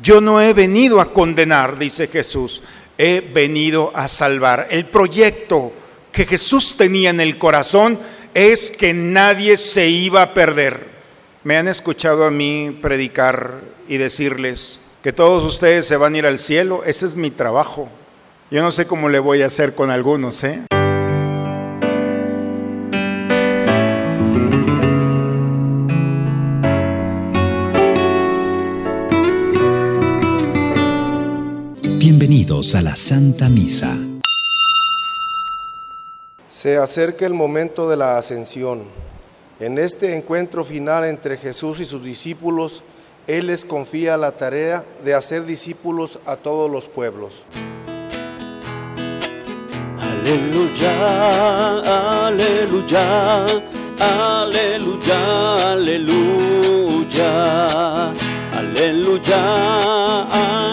Yo no he venido a condenar, dice Jesús, he venido a salvar. El proyecto que Jesús tenía en el corazón es que nadie se iba a perder. Me han escuchado a mí predicar y decirles que todos ustedes se van a ir al cielo. Ese es mi trabajo. Yo no sé cómo le voy a hacer con algunos, ¿eh? Bienvenidos a la Santa Misa. Se acerca el momento de la ascensión. En este encuentro final entre Jesús y sus discípulos, Él les confía la tarea de hacer discípulos a todos los pueblos. Aleluya, aleluya, aleluya, aleluya, aleluya,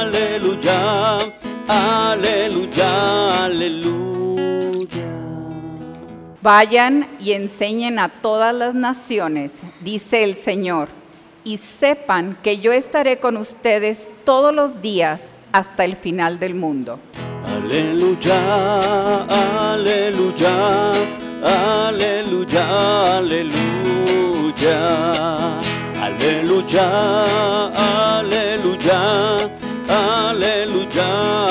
aleluya, aleluya, aleluya. Vayan y enseñen a todas las naciones, dice el Señor, y sepan que yo estaré con ustedes todos los días hasta el final del mundo. Aleluya, aleluya, aleluya, aleluya. Aleluya, aleluya, aleluya,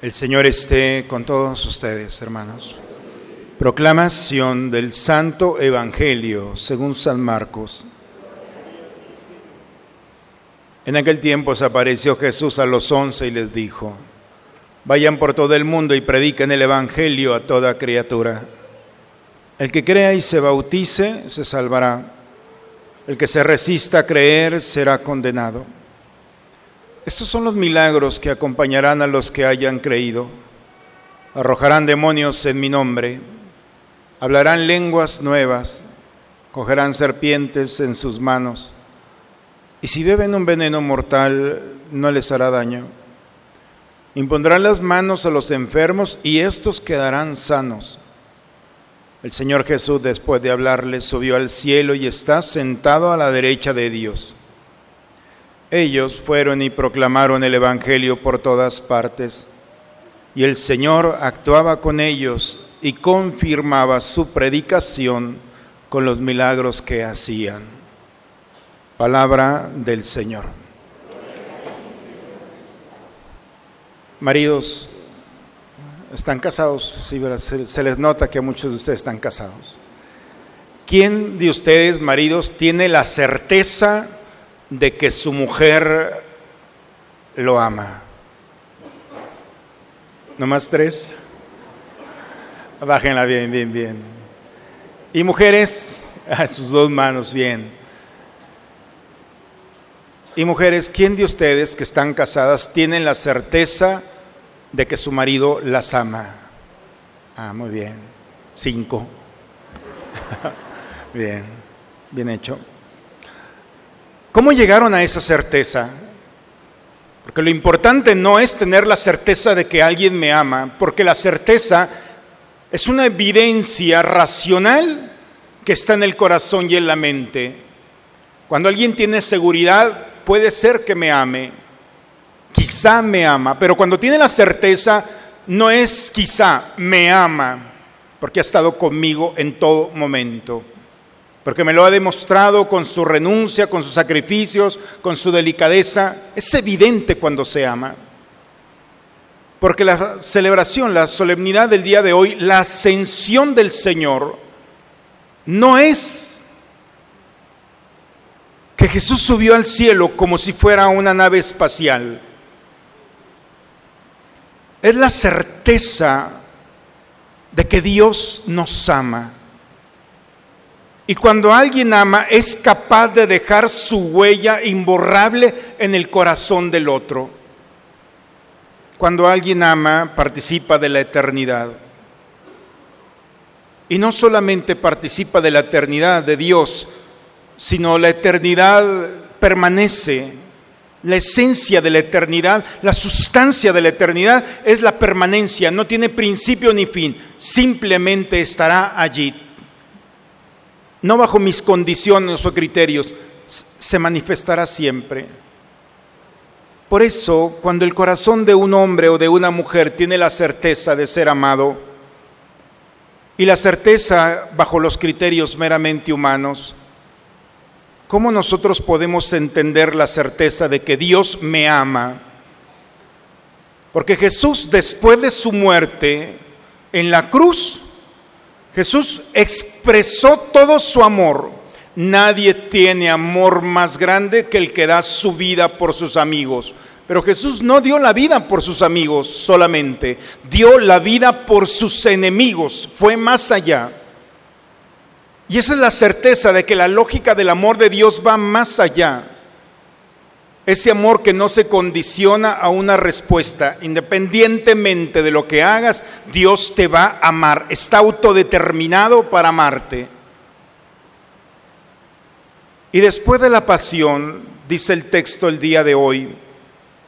El Señor esté con todos ustedes, hermanos. Proclamación del Santo Evangelio según San Marcos. En aquel tiempo se apareció Jesús a los once y les dijo, vayan por todo el mundo y prediquen el Evangelio a toda criatura. El que crea y se bautice se salvará. El que se resista a creer será condenado. Estos son los milagros que acompañarán a los que hayan creído. Arrojarán demonios en mi nombre, hablarán lenguas nuevas, cogerán serpientes en sus manos, y si beben un veneno mortal no les hará daño. Impondrán las manos a los enfermos y estos quedarán sanos. El Señor Jesús, después de hablarles, subió al cielo y está sentado a la derecha de Dios. Ellos fueron y proclamaron el Evangelio por todas partes, y el Señor actuaba con ellos y confirmaba su predicación con los milagros que hacían. Palabra del Señor. Maridos, ¿están casados? Sí, se, les nota que muchos de ustedes están casados. ¿Quién de ustedes, maridos, tiene la certeza de que su mujer lo ama? ¿No más tres? Bájenla bien, bien, bien. Y mujeres, a sus dos manos, bien. Y mujeres, ¿quién de ustedes que están casadas tienen la certeza de que su marido las ama? Ah, muy bien. Cinco. bien, bien hecho. ¿Cómo llegaron a esa certeza? Porque lo importante no es tener la certeza de que alguien me ama, porque la certeza es una evidencia racional que está en el corazón y en la mente. Cuando alguien tiene seguridad, puede ser que me ame, quizá me ama, pero cuando tiene la certeza, no es quizá, me ama, porque ha estado conmigo en todo momento, porque me lo ha demostrado con su renuncia, con sus sacrificios, con su delicadeza. Es evidente cuando se ama. Porque la celebración, la solemnidad del día de hoy, la ascensión del Señor, no es que Jesús subió al cielo como si fuera una nave espacial. Es la certeza de que Dios nos ama. Y cuando alguien ama es capaz de dejar su huella imborrable en el corazón del otro. Cuando alguien ama participa de la eternidad. Y no solamente participa de la eternidad de Dios, sino la eternidad permanece. La esencia de la eternidad, la sustancia de la eternidad es la permanencia, no tiene principio ni fin, simplemente estará allí. No bajo mis condiciones o criterios, se manifestará siempre. Por eso, cuando el corazón de un hombre o de una mujer tiene la certeza de ser amado, y la certeza bajo los criterios meramente humanos, ¿cómo nosotros podemos entender la certeza de que Dios me ama? Porque Jesús, después de su muerte en la cruz, Jesús expresó todo su amor. Nadie tiene amor más grande que el que da su vida por sus amigos. Pero Jesús no dio la vida por sus amigos solamente, dio la vida por sus enemigos, fue más allá. Y esa es la certeza de que la lógica del amor de Dios va más allá. Ese amor que no se condiciona a una respuesta, independientemente de lo que hagas, Dios te va a amar. Está autodeterminado para amarte. Y después de la pasión, dice el texto el día de hoy,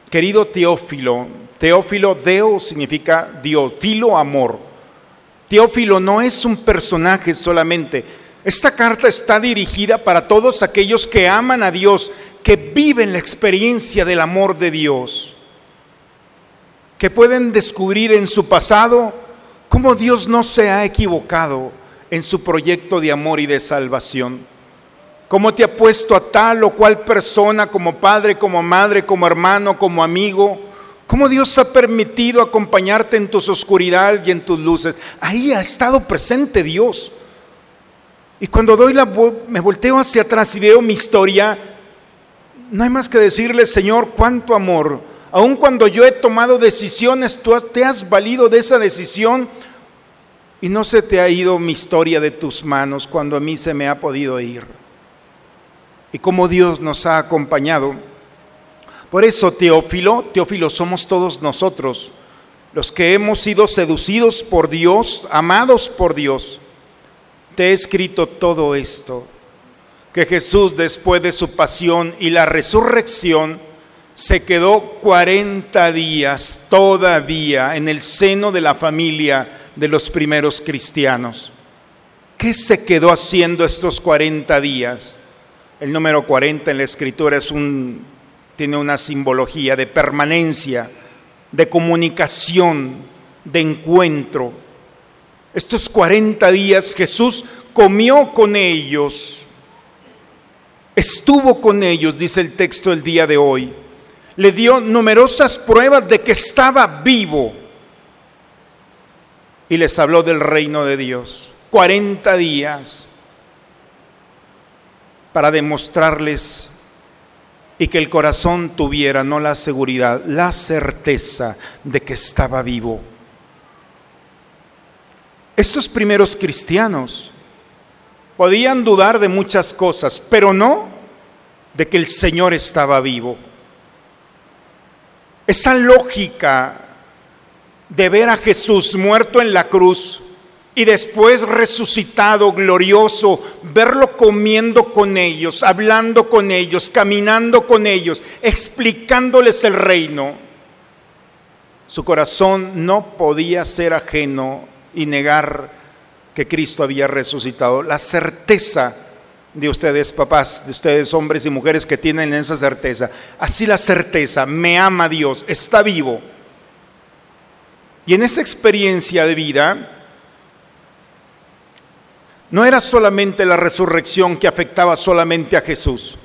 querido Teófilo, Teófilo, Deo significa Dios, filo, amor. Teófilo no es un personaje solamente. Esta carta está dirigida para todos aquellos que aman a Dios, que viven la experiencia del amor de Dios, que pueden descubrir en su pasado cómo Dios no se ha equivocado en su proyecto de amor y de salvación, cómo te ha puesto a tal o cual persona como padre, como madre, como hermano, como amigo, cómo Dios ha permitido acompañarte en tus oscuridades y en tus luces. Ahí ha estado presente Dios. Y cuando doy la me volteo hacia atrás y veo mi historia, no hay más que decirle, Señor, cuánto amor. Aun cuando yo he tomado decisiones, tú te has valido de esa decisión y no se te ha ido mi historia de tus manos cuando a mí se me ha podido ir. Y como Dios nos ha acompañado. Por eso, Teófilo, Teófilo somos todos nosotros, los que hemos sido seducidos por Dios, amados por Dios. Te he escrito todo esto que Jesús después de su pasión y la resurrección se quedó 40 días todavía en el seno de la familia de los primeros cristianos. ¿Qué se quedó haciendo estos 40 días? El número 40 en la escritura es un, tiene una simbología de permanencia, de comunicación, de encuentro. Estos 40 días Jesús comió con ellos, Estuvo con ellos, dice el texto el día de hoy. Le dio numerosas pruebas de que estaba vivo. Y les habló del reino de Dios. 40 días para demostrarles y que el corazón tuviera no la seguridad, la certeza de que estaba vivo. Estos primeros cristianos Podían dudar de muchas cosas, pero no de que el Señor estaba vivo. Esa lógica de ver a Jesús muerto en la cruz y después resucitado, glorioso, verlo comiendo con ellos, hablando con ellos, caminando con ellos, explicándoles el reino. Su corazón no podía ser ajeno y negar que Cristo había resucitado, la certeza de ustedes papás, de ustedes hombres y mujeres que tienen esa certeza. Así la certeza, me ama Dios, está vivo. Y en esa experiencia de vida, no era solamente la resurrección que afectaba solamente a Jesús.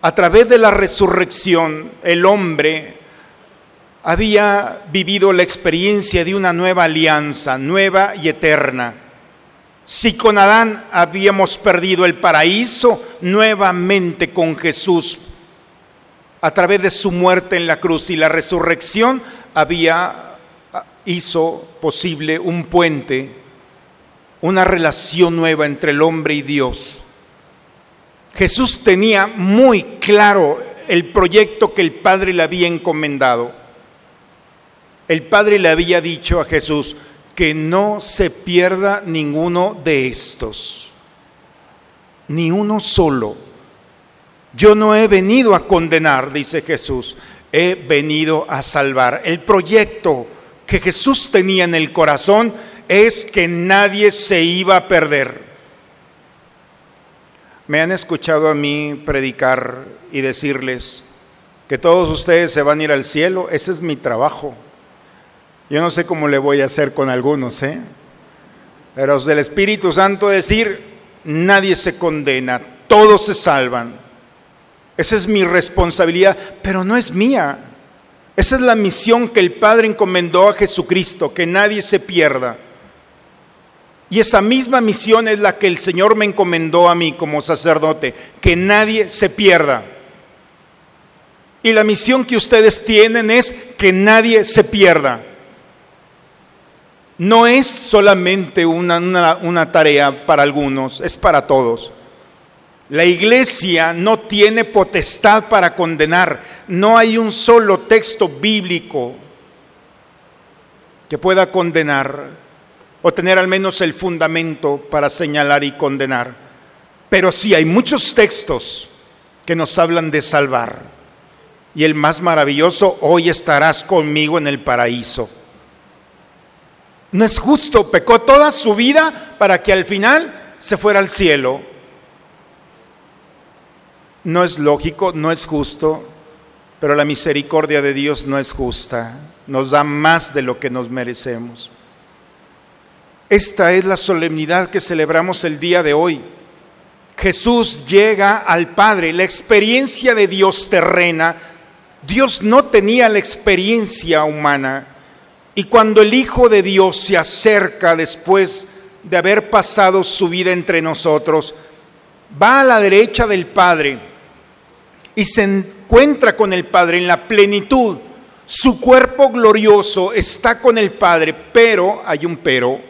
A través de la resurrección, el hombre había vivido la experiencia de una nueva alianza, nueva y eterna si con Adán habíamos perdido el paraíso, nuevamente con Jesús, a través de su muerte en la cruz y la resurrección, había ah, hizo posible un puente, una relación nueva entre el hombre y Dios. Jesús tenía muy claro el proyecto que el Padre le había encomendado. El Padre le había dicho a Jesús, que no se pierda ninguno de estos, ni uno solo. Yo no he venido a condenar, dice Jesús, he venido a salvar. El proyecto que Jesús tenía en el corazón es que nadie se iba a perder. Me han escuchado a mí predicar y decirles que todos ustedes se van a ir al cielo. Ese es mi trabajo. Yo no sé cómo le voy a hacer con algunos, ¿eh? Pero del Espíritu Santo decir, nadie se condena, todos se salvan. Esa es mi responsabilidad, pero no es mía. Esa es la misión que el Padre encomendó a Jesucristo, que nadie se pierda. Y esa misma misión es la que el Señor me encomendó a mí como sacerdote, que nadie se pierda. Y la misión que ustedes tienen es que nadie se pierda. No es solamente una, tarea para algunos, es para todos. La iglesia no tiene potestad para condenar. No hay un solo texto bíblico que pueda condenar o tener al menos el fundamento para señalar y condenar. Pero sí hay muchos textos que nos hablan de salvar. Y el más maravilloso, hoy estarás conmigo en el paraíso. No es justo, pecó toda su vida para que al final se fuera al cielo no es lógico, no es justo, pero la misericordia de Dios no es justa, nos da más de lo que nos merecemos. Esta es la solemnidad que celebramos el día de hoy. Jesús llega al Padre, la experiencia de Dios terrena. Dios no tenía la experiencia humana. Y cuando el Hijo de Dios se acerca después de haber pasado su vida entre nosotros, va a la derecha del Padre y se encuentra con el Padre en la plenitud. Su cuerpo glorioso está con el Padre, pero, hay un pero,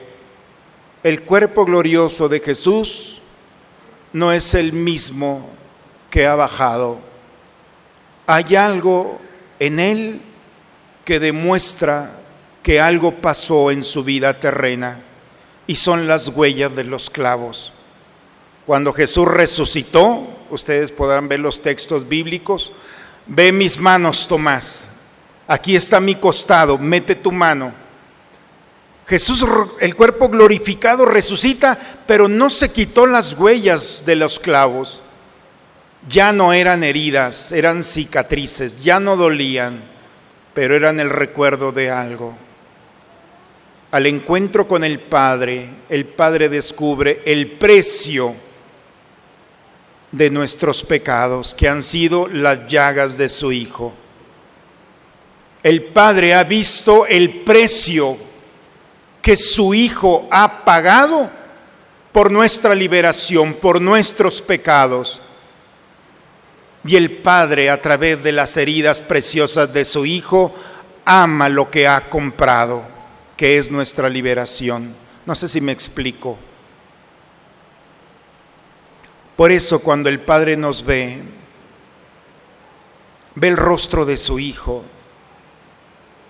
el cuerpo glorioso de Jesús no es el mismo que ha bajado. Hay algo en él que demuestra que algo pasó en su vida terrena y son las huellas de los clavos. Cuando Jesús resucitó, ustedes podrán ver los textos bíblicos. Ve mis manos, Tomás. Aquí está mi costado, mete tu mano. Jesús, el cuerpo glorificado, resucita, pero no se quitó las huellas de los clavos. Ya no eran heridas, eran cicatrices, ya no dolían, pero eran el recuerdo de algo. Al encuentro con el Padre, el Padre descubre el precio de nuestros pecados, que han sido las llagas de su Hijo. El Padre ha visto el precio que su Hijo ha pagado por nuestra liberación, por nuestros pecados. Y el Padre, a través de las heridas preciosas de su Hijo, ama lo que ha comprado, que es nuestra liberación. No sé si me explico. Por eso cuando el Padre nos ve, ve el rostro de su Hijo.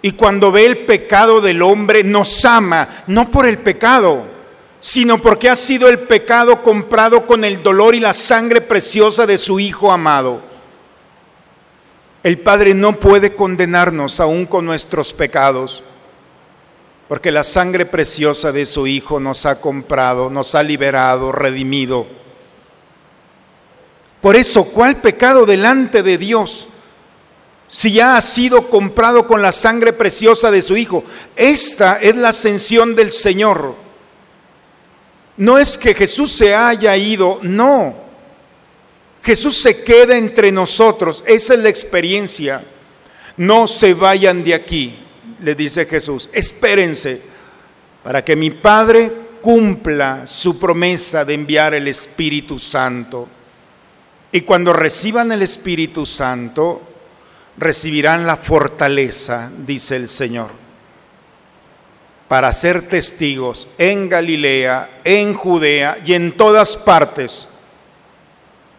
Y cuando ve el pecado del hombre, nos ama, no por el pecado, sino porque ha sido el pecado comprado con el dolor y la sangre preciosa de su Hijo amado. El Padre no puede condenarnos aún con nuestros pecados, porque la sangre preciosa de su Hijo nos ha comprado, nos ha liberado, redimido. Por eso, ¿cuál pecado delante de Dios? Si ya ha sido comprado con la sangre preciosa de su Hijo. Esta es la ascensión del Señor. No es que Jesús se haya ido, no. Jesús se queda entre nosotros. Esa es la experiencia. No se vayan de aquí, le dice Jesús. Espérense para que mi Padre cumpla su promesa de enviar el Espíritu Santo. Y cuando reciban el Espíritu Santo, recibirán la fortaleza, dice el Señor, para ser testigos en Galilea, en Judea y en todas partes.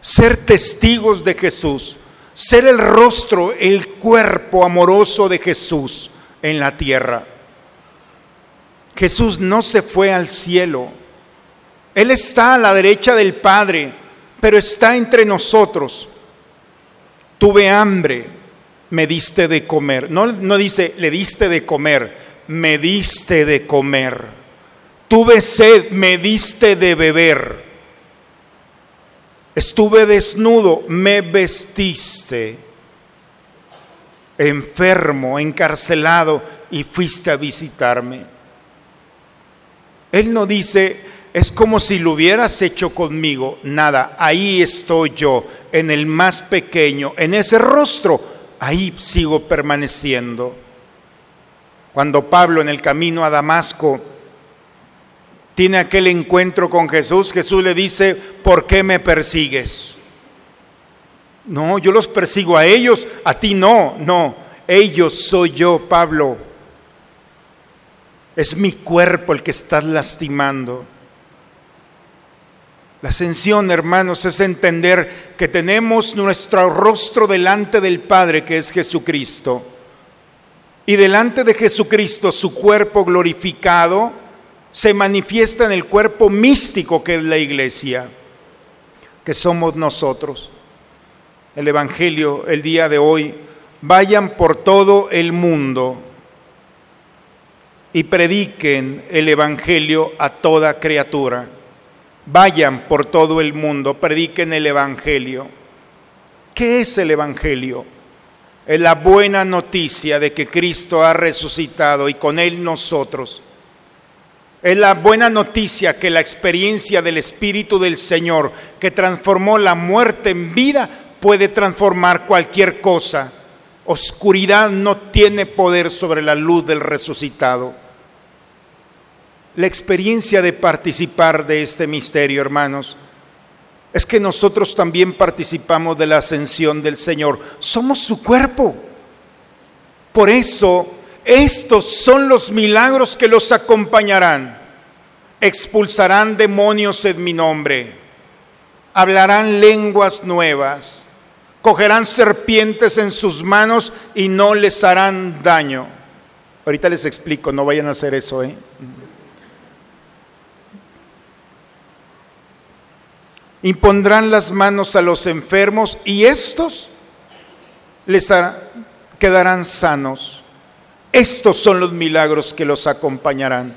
Ser testigos de Jesús, ser el rostro, el cuerpo amoroso de Jesús en la tierra. Jesús no se fue al cielo. Él está a la derecha del Padre pero está entre nosotros. Tuve hambre, me diste de comer. No, no dice, le diste de comer, me diste de comer. Tuve sed, me diste de beber. Estuve desnudo, me vestiste. Enfermo, encarcelado y fuiste a visitarme. Él no dice, es como si lo hubieras hecho conmigo. Nada, ahí estoy yo, en el más pequeño, en ese rostro, ahí sigo permaneciendo. Cuando Pablo en el camino a Damasco tiene aquel encuentro con Jesús, Jesús le dice, ¿por qué me persigues? No, yo los persigo a ellos, a ti no, no, ellos soy yo, Pablo. Es mi cuerpo el que estás lastimando. La ascensión, hermanos, es entender que tenemos nuestro rostro delante del Padre, que es Jesucristo. Y delante de Jesucristo, su cuerpo glorificado, se manifiesta en el cuerpo místico que es la iglesia, que somos nosotros. El Evangelio el día de hoy, vayan por todo el mundo y prediquen el Evangelio a toda criatura. Vayan por todo el mundo, prediquen el Evangelio. ¿Qué es el Evangelio? Es la buena noticia de que Cristo ha resucitado y con Él nosotros. Es la buena noticia que la experiencia del Espíritu del Señor, que transformó la muerte en vida, puede transformar cualquier cosa. Oscuridad no tiene poder sobre la luz del resucitado la experiencia de participar de este misterio, hermanos, es que nosotros también participamos de la ascensión del Señor. Somos su cuerpo. Por eso, estos son los milagros que los acompañarán. Expulsarán demonios en mi nombre. Hablarán lenguas nuevas. Cogerán serpientes en sus manos y no les harán daño. Ahorita les explico, no vayan a hacer eso, ¿eh? impondrán las manos a los enfermos y estos les quedarán sanos. Estos son los milagros que los acompañarán.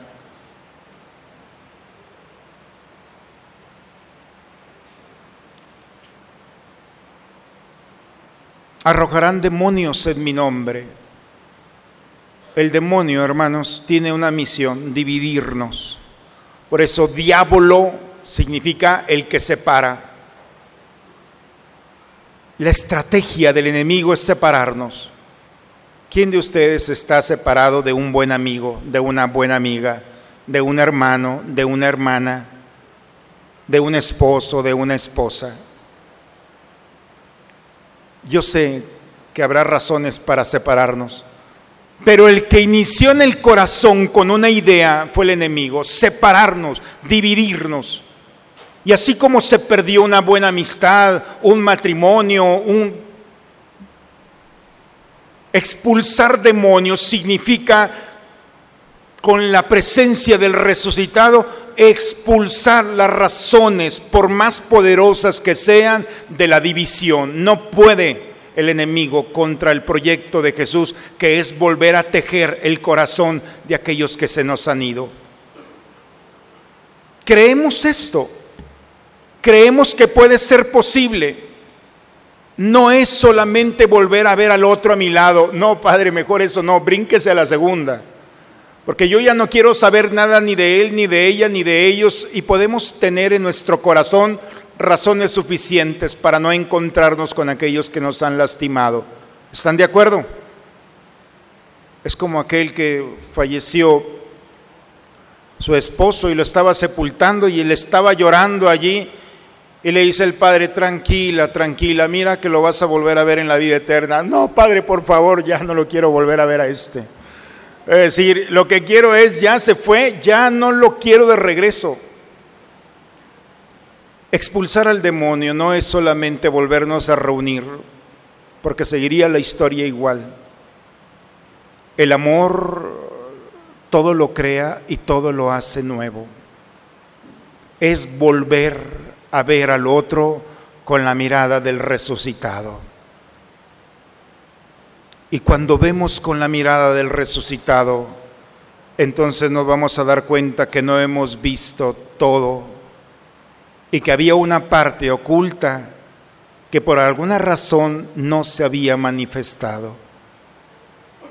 Arrojarán demonios en mi nombre. El demonio, hermanos, tiene una misión, dividirnos. Por eso, diablo significa el que separa. La estrategia del enemigo es separarnos. ¿Quién de ustedes está separado de un buen amigo, de una buena amiga, de un hermano, de una hermana, de un esposo, de una esposa? Yo sé que habrá razones para separarnos. Pero el que inició en el corazón con una idea fue el enemigo, separarnos, dividirnos. Y así como se perdió una buena amistad, un matrimonio, un expulsar demonios significa con la presencia del resucitado expulsar las razones, por más poderosas que sean, de la división. No puede el enemigo contra el proyecto de Jesús, que es volver a tejer el corazón de aquellos que se nos han ido. Creemos esto creemos que puede ser posible. No es solamente volver a ver al otro a mi lado. No, Padre, mejor eso no, brínquese a la segunda. Porque yo ya no quiero saber nada ni de él, ni de ella, ni de ellos. Y podemos tener en nuestro corazón razones suficientes para no encontrarnos con aquellos que nos han lastimado. ¿Están de acuerdo? Es como aquel que falleció su esposo y lo estaba sepultando y él estaba llorando allí y le dice el padre, tranquila, tranquila, mira que lo vas a volver a ver en la vida eterna. No, padre, por favor, ya no lo quiero volver a ver a este. Es decir, lo que quiero es, ya se fue, ya no lo quiero de regreso. Expulsar al demonio no es solamente volvernos a reunir, porque seguiría la historia igual. El amor todo lo crea y todo lo hace nuevo. Es volver a ver al otro con la mirada del resucitado. Y cuando vemos con la mirada del resucitado, entonces nos vamos a dar cuenta que no hemos visto todo, y que había una parte oculta que por alguna razón no se había manifestado.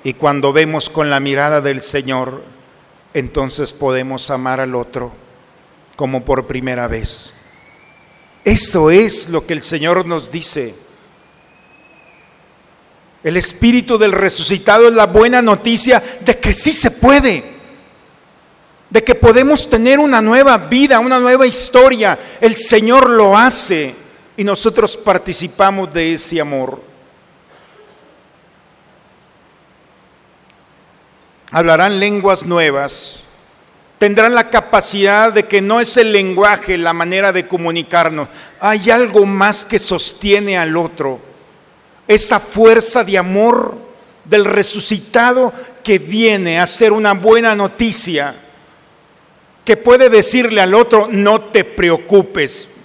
Y cuando vemos con la mirada del Señor, entonces podemos amar al otro como por primera vez. Eso es lo que el Señor nos dice. El espíritu del resucitado es la buena noticia de que sí se puede, de que podemos tener una nueva vida, una nueva historia. El Señor lo hace y nosotros participamos de ese amor. Hablarán lenguas nuevas, tendrán la capacidad de que no es el lenguaje la manera de comunicarnos, hay algo más que sostiene al otro, esa fuerza de amor del resucitado que viene a ser una buena noticia, que puede decirle al otro, no te preocupes,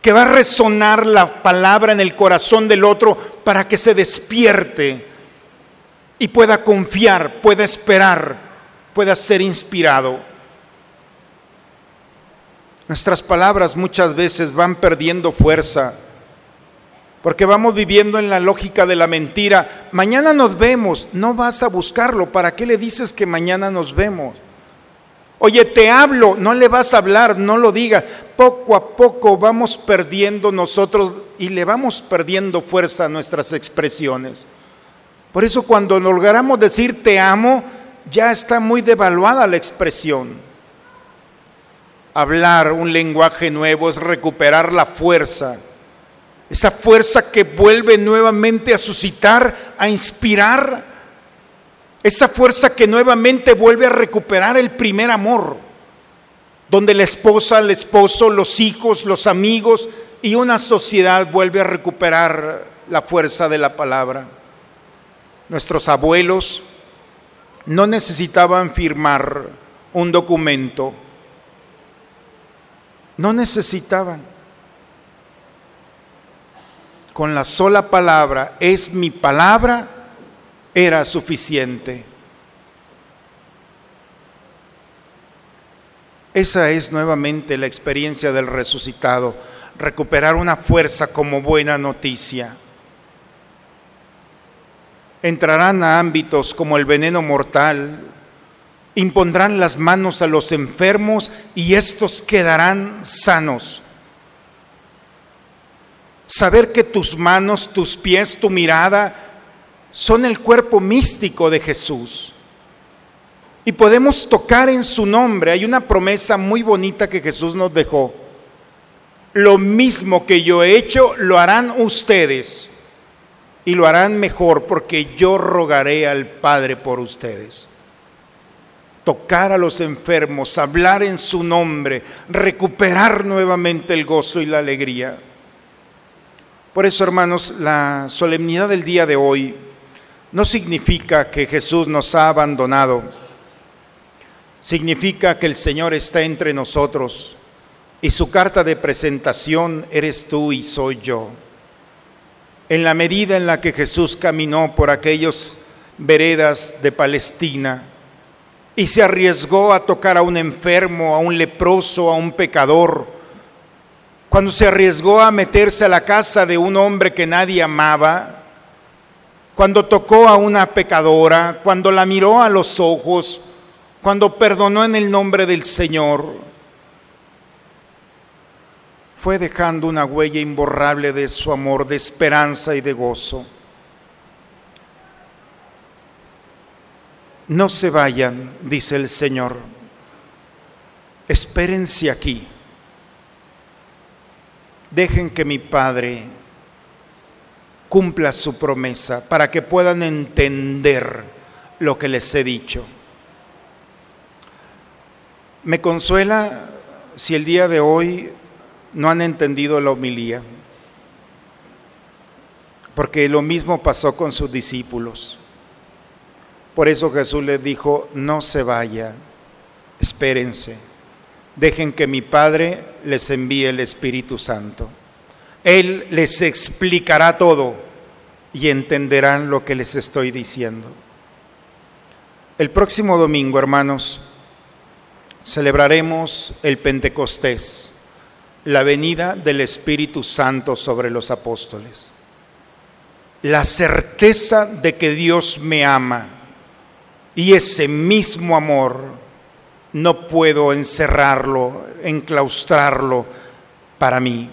que va a resonar la palabra en el corazón del otro para que se despierte y pueda confiar, pueda esperar, pueda ser inspirado. Nuestras palabras muchas veces van perdiendo fuerza porque vamos viviendo en la lógica de la mentira. Mañana nos vemos, no vas a buscarlo. ¿Para qué le dices que mañana nos vemos? Oye, te hablo, no le vas a hablar, no lo digas. Poco a poco vamos perdiendo nosotros y le vamos perdiendo fuerza a nuestras expresiones. Por eso cuando logramos decir te amo, ya está muy devaluada la expresión. Hablar un lenguaje nuevo es recuperar la fuerza. Esa fuerza que vuelve nuevamente a suscitar, a inspirar esa fuerza que nuevamente vuelve a recuperar el primer amor, donde la esposa, el esposo, los hijos, los amigos y una sociedad vuelve a recuperar la fuerza de la palabra. Nuestros abuelos no necesitaban firmar un documento, no necesitaban. Con la sola palabra, es mi palabra, era suficiente. Esa es nuevamente la experiencia del resucitado, recuperar una fuerza como buena noticia. Entrarán a ámbitos como el veneno mortal, impondrán las manos a los enfermos y estos quedarán sanos. Saber que tus manos, tus pies, tu mirada, son el cuerpo místico de Jesús. Y podemos tocar en su nombre. Hay una promesa muy bonita que Jesús nos dejó. Lo mismo que yo he hecho, lo harán ustedes. Y lo harán mejor porque yo rogaré al Padre por ustedes. Tocar a los enfermos, hablar en su nombre, recuperar nuevamente el gozo y la alegría. Por eso, hermanos, la solemnidad del día de hoy no significa que Jesús nos ha abandonado. Significa que el Señor está entre nosotros y su carta de presentación eres tú y soy yo. En la medida en la que Jesús caminó por aquellos veredas de Palestina y se arriesgó a tocar a un enfermo, a un leproso, a un pecador, cuando se arriesgó a meterse a la casa de un hombre que nadie amaba, cuando tocó a una pecadora, cuando la miró a los ojos, cuando perdonó en el nombre del Señor, fue dejando una huella imborrable de su amor, de esperanza y de gozo. No se vayan, dice el Señor, espérense aquí, dejen que mi Padre cumpla su promesa, para que puedan entender lo que les he dicho. Me consuela si el día de hoy no han entendido la homilía, porque lo mismo pasó con sus discípulos. Por eso Jesús les dijo, no se vayan, espérense, dejen que mi Padre les envíe el Espíritu Santo. Él les explicará todo y entenderán lo que les estoy diciendo. El próximo domingo, hermanos, celebraremos el Pentecostés, la venida del Espíritu Santo sobre los apóstoles. La certeza de que Dios me ama y ese mismo amor no puedo encerrarlo, enclaustrarlo para mí.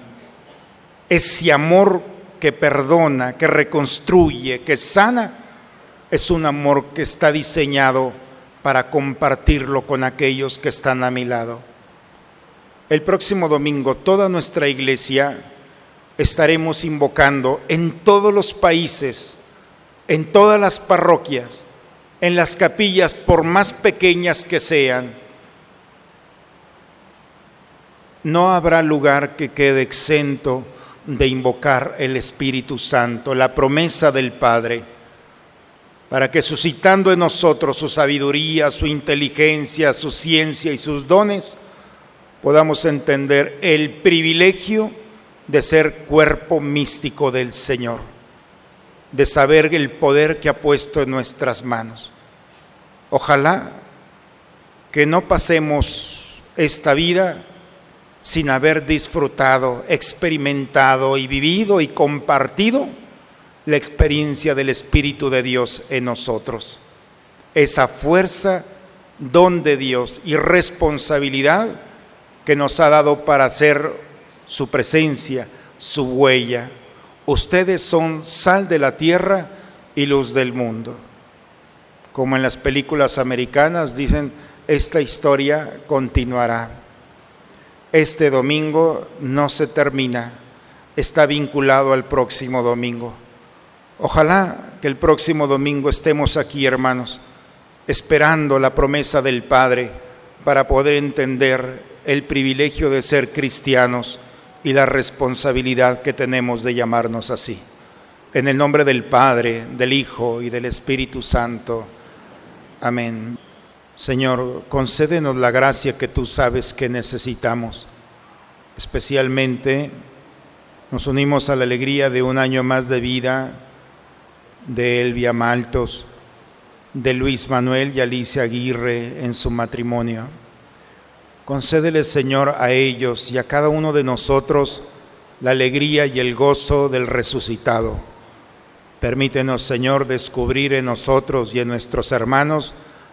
Ese amor que perdona, que reconstruye, que sana, es un amor que está diseñado para compartirlo con aquellos que están a mi lado. El próximo domingo toda nuestra iglesia estaremos invocando en todos los países, en todas las parroquias, en las capillas, por más pequeñas que sean. No habrá lugar que quede exento de invocar el Espíritu Santo, la promesa del Padre, para que suscitando en nosotros su sabiduría, su inteligencia, su ciencia y sus dones, podamos entender el privilegio de ser cuerpo místico del Señor, de saber el poder que ha puesto en nuestras manos. Ojalá que no pasemos esta vida sin haber disfrutado, experimentado y vivido y compartido la experiencia del Espíritu de Dios en nosotros. Esa fuerza, don de Dios y responsabilidad que nos ha dado para hacer su presencia, su huella. Ustedes son sal de la tierra y luz del mundo. Como en las películas americanas dicen, esta historia continuará este domingo no se termina, está vinculado al próximo domingo. Ojalá que el próximo domingo estemos aquí, hermanos, esperando la promesa del Padre para poder entender el privilegio de ser cristianos y la responsabilidad que tenemos de llamarnos así. En el nombre del Padre, del Hijo y del Espíritu Santo. Amén. Señor, concédenos la gracia que tú sabes que necesitamos. Especialmente nos unimos a la alegría de un año más de vida de Elvia Maltos, de Luis Manuel y Alicia Aguirre en su matrimonio. Concédele, Señor, a ellos y a cada uno de nosotros la alegría y el gozo del resucitado. Permítenos, Señor, descubrir en nosotros y en nuestros hermanos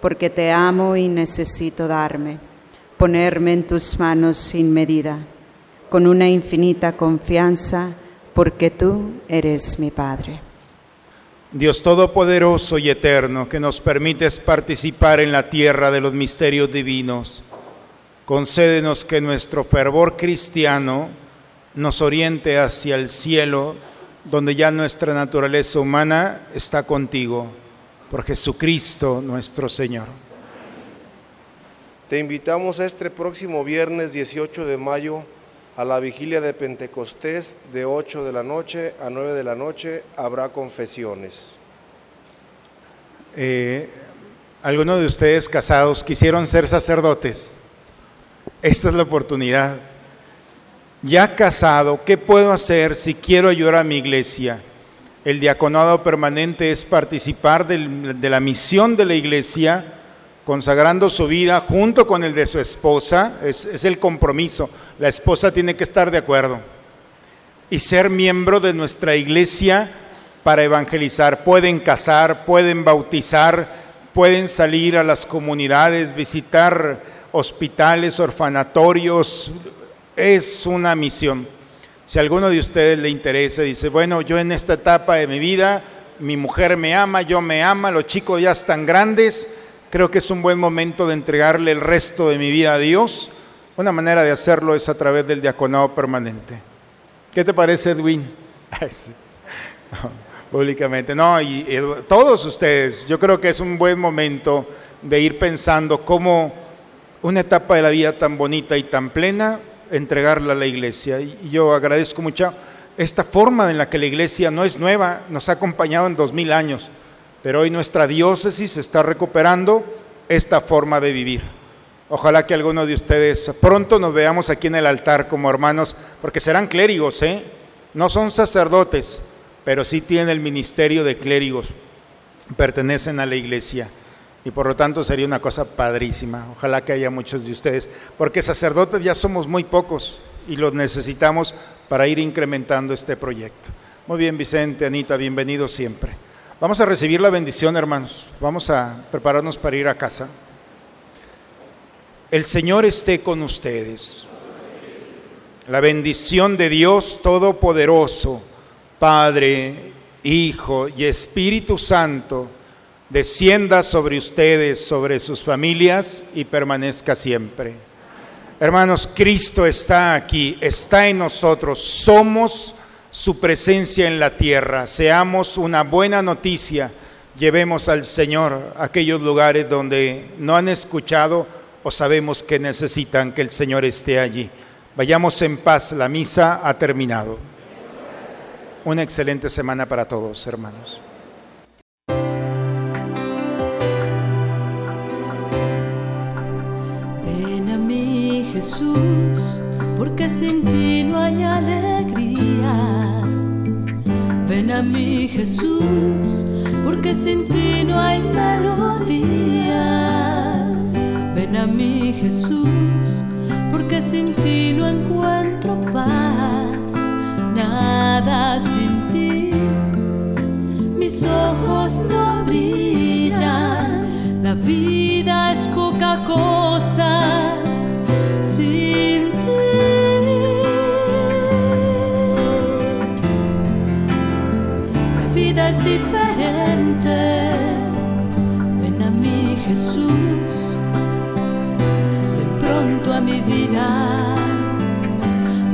porque te amo y necesito darme, ponerme en tus manos sin medida, con una infinita confianza, porque tú eres mi Padre. Dios Todopoderoso y Eterno, que nos permites participar en la tierra de los misterios divinos, concédenos que nuestro fervor cristiano nos oriente hacia el cielo, donde ya nuestra naturaleza humana está contigo por Jesucristo nuestro Señor. Te invitamos este próximo viernes 18 de mayo a la vigilia de Pentecostés de 8 de la noche a 9 de la noche. Habrá confesiones. Eh, ¿Alguno de ustedes casados quisieron ser sacerdotes? Esta es la oportunidad. Ya casado, ¿qué puedo hacer si quiero ayudar a mi iglesia? El diaconado permanente es participar de la misión de la iglesia, consagrando su vida junto con el de su esposa, es, es el compromiso. La esposa tiene que estar de acuerdo. Y ser miembro de nuestra iglesia para evangelizar. Pueden casar, pueden bautizar, pueden salir a las comunidades, visitar hospitales, orfanatorios. Es una misión. Si alguno de ustedes le interesa, dice, bueno, yo en esta etapa de mi vida, mi mujer me ama, yo me ama, los chicos ya están grandes, creo que es un buen momento de entregarle el resto de mi vida a Dios. Una manera de hacerlo es a través del diaconado permanente. ¿Qué te parece, Edwin? públicamente. No, y todos ustedes, yo creo que es un buen momento de ir pensando cómo una etapa de la vida tan bonita y tan plena entregarla a la iglesia. Y yo agradezco mucho esta forma en la que la iglesia no es nueva, nos ha acompañado en dos mil años, pero hoy nuestra diócesis está recuperando esta forma de vivir. Ojalá que alguno de ustedes pronto nos veamos aquí en el altar como hermanos, porque serán clérigos, ¿eh? No son sacerdotes, pero sí tienen el ministerio de clérigos, pertenecen a la iglesia. Y por lo tanto sería una cosa padrísima. Ojalá que haya muchos de ustedes, porque sacerdotes ya somos muy pocos y los necesitamos para ir incrementando este proyecto. Muy bien, Vicente, Anita, bienvenidos siempre. Vamos a recibir la bendición, hermanos. Vamos a prepararnos para ir a casa. El Señor esté con ustedes. La bendición de Dios Todopoderoso, Padre, Hijo y Espíritu Santo, descienda sobre ustedes, sobre sus familias y permanezca siempre. Hermanos, Cristo está aquí, está en nosotros, somos su presencia en la tierra. Seamos una buena noticia, llevemos al Señor a aquellos lugares donde no han escuchado o sabemos que necesitan que el Señor esté allí. Vayamos en paz, la misa ha terminado. Una excelente semana para todos, hermanos. Jesús, porque sin ti no hay alegría. Ven a mí, Jesús, porque sin ti no hay melodía. Ven a mí, Jesús, porque sin ti no encuentro paz, nada sin ti. Mis ojos no brillan, la vida es poca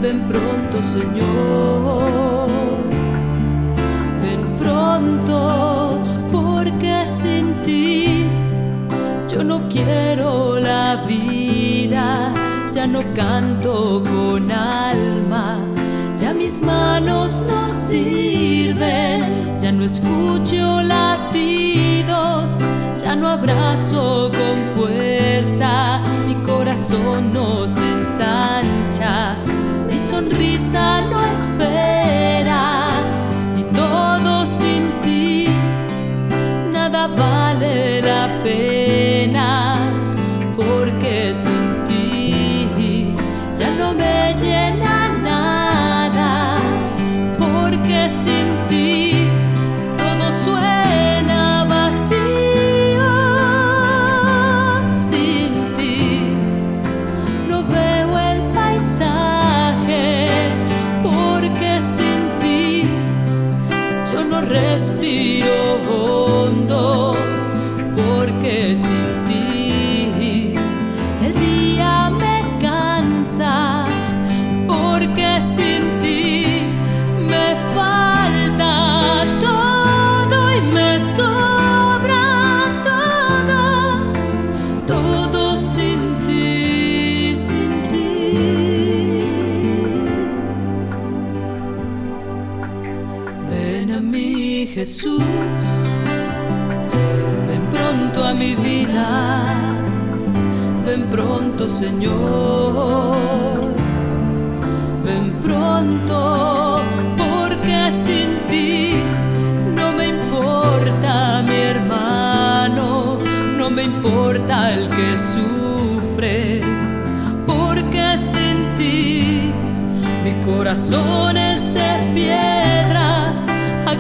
ven pronto Señor, ven pronto porque sin ti yo no quiero la vida, ya no canto con alma, ya mis manos no sirven, ya no escucho latidos, ya no abrazo con fuerza, mi corazón no se ensancha, sonrisa no espera, y todo sin ti, nada vale la pena, porque sin ti ya no me llena Jesús, ven pronto a mi vida, ven pronto, Señor, ven pronto, porque sin ti no me importa mi hermano, no me importa el que sufre, porque sin ti mi corazón es de piedra,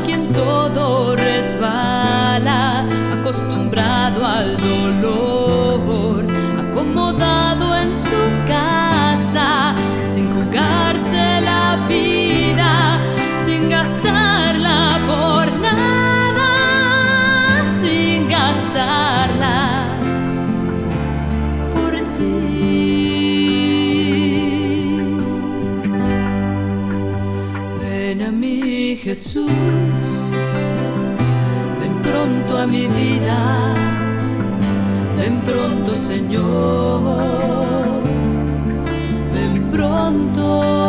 quien todo resbala, acostumbrado al dolor, acomodado en su casa, sin jugarse la vida, sin gastarla Jesús, ven pronto a mi vida, ven pronto, Señor, ven pronto.